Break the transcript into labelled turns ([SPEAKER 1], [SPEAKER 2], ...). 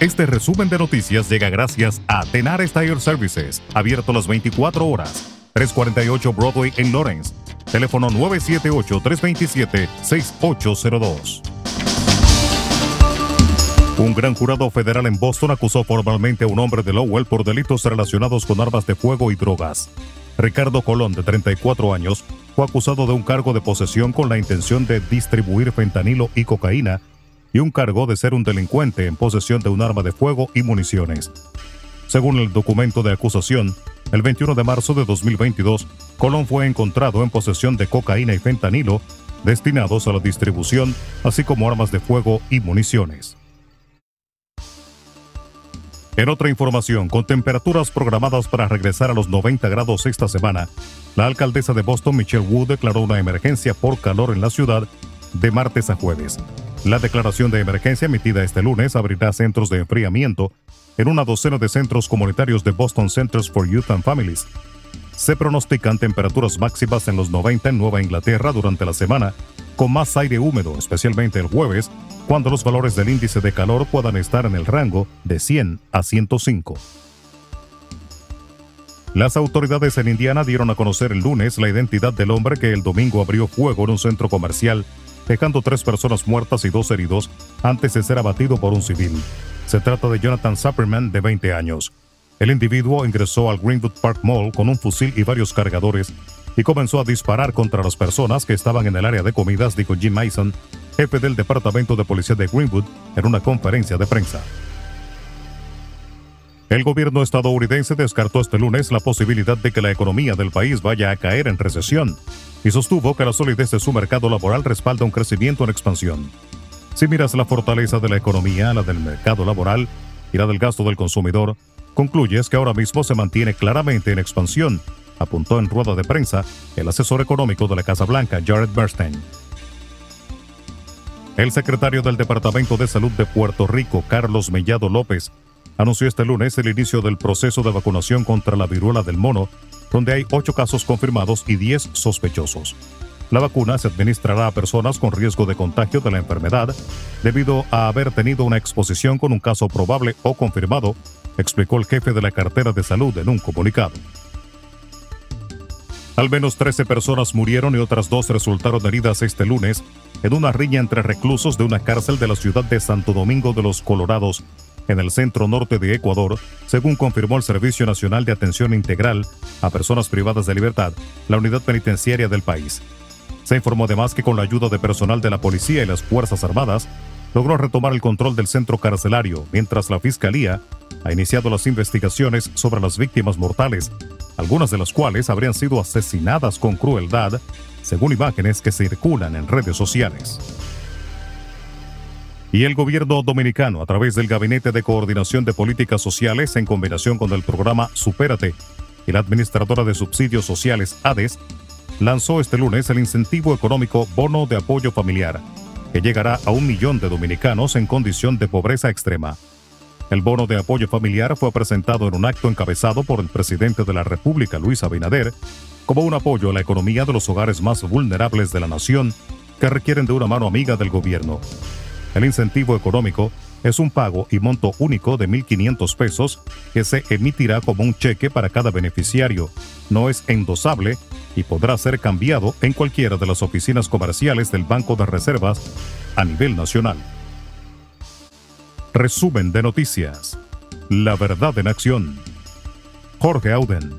[SPEAKER 1] Este resumen de noticias llega gracias a Tenar Tire Services, abierto las 24 horas. 348 Broadway en Lawrence. Teléfono 978-327-6802. Un gran jurado federal en Boston acusó formalmente a un hombre de Lowell por delitos relacionados con armas de fuego y drogas. Ricardo Colón, de 34 años, fue acusado de un cargo de posesión con la intención de distribuir fentanilo y cocaína y un cargo de ser un delincuente en posesión de un arma de fuego y municiones. Según el documento de acusación, el 21 de marzo de 2022, Colón fue encontrado en posesión de cocaína y fentanilo destinados a la distribución, así como armas de fuego y municiones. En otra información, con temperaturas programadas para regresar a los 90 grados esta semana, la alcaldesa de Boston, Michelle Wood, declaró una emergencia por calor en la ciudad de martes a jueves. La declaración de emergencia emitida este lunes abrirá centros de enfriamiento en una docena de centros comunitarios de Boston Centers for Youth and Families. Se pronostican temperaturas máximas en los 90 en Nueva Inglaterra durante la semana, con más aire húmedo, especialmente el jueves, cuando los valores del índice de calor puedan estar en el rango de 100 a 105. Las autoridades en Indiana dieron a conocer el lunes la identidad del hombre que el domingo abrió fuego en un centro comercial dejando tres personas muertas y dos heridos antes de ser abatido por un civil. Se trata de Jonathan Superman, de 20 años. El individuo ingresó al Greenwood Park Mall con un fusil y varios cargadores y comenzó a disparar contra las personas que estaban en el área de comidas, dijo Jim Mason, jefe del Departamento de Policía de Greenwood, en una conferencia de prensa. El gobierno estadounidense descartó este lunes la posibilidad de que la economía del país vaya a caer en recesión y sostuvo que la solidez de su mercado laboral respalda un crecimiento en expansión. Si miras la fortaleza de la economía, la del mercado laboral y la del gasto del consumidor, concluyes que ahora mismo se mantiene claramente en expansión, apuntó en rueda de prensa el asesor económico de la Casa Blanca, Jared Bernstein. El secretario del Departamento de Salud de Puerto Rico, Carlos Mellado López, anunció este lunes el inicio del proceso de vacunación contra la viruela del mono donde hay ocho casos confirmados y 10 sospechosos. La vacuna se administrará a personas con riesgo de contagio de la enfermedad debido a haber tenido una exposición con un caso probable o confirmado, explicó el jefe de la cartera de salud en un comunicado. Al menos 13 personas murieron y otras dos resultaron heridas este lunes en una riña entre reclusos de una cárcel de la ciudad de Santo Domingo de los Colorados en el centro norte de Ecuador, según confirmó el Servicio Nacional de Atención Integral a Personas Privadas de Libertad, la unidad penitenciaria del país. Se informó además que con la ayuda de personal de la policía y las Fuerzas Armadas, logró retomar el control del centro carcelario, mientras la Fiscalía ha iniciado las investigaciones sobre las víctimas mortales, algunas de las cuales habrían sido asesinadas con crueldad, según imágenes que circulan en redes sociales y el gobierno dominicano, a través del Gabinete de Coordinación de Políticas Sociales, en combinación con el programa Supérate y la Administradora de Subsidios Sociales, ADES, lanzó este lunes el incentivo económico Bono de Apoyo Familiar, que llegará a un millón de dominicanos en condición de pobreza extrema. El bono de apoyo familiar fue presentado en un acto encabezado por el presidente de la República, Luis Abinader, como un apoyo a la economía de los hogares más vulnerables de la nación que requieren de una mano amiga del gobierno. El incentivo económico es un pago y monto único de 1.500 pesos que se emitirá como un cheque para cada beneficiario. No es endosable y podrá ser cambiado en cualquiera de las oficinas comerciales del Banco de Reservas a nivel nacional. Resumen de noticias. La verdad en acción. Jorge Auden.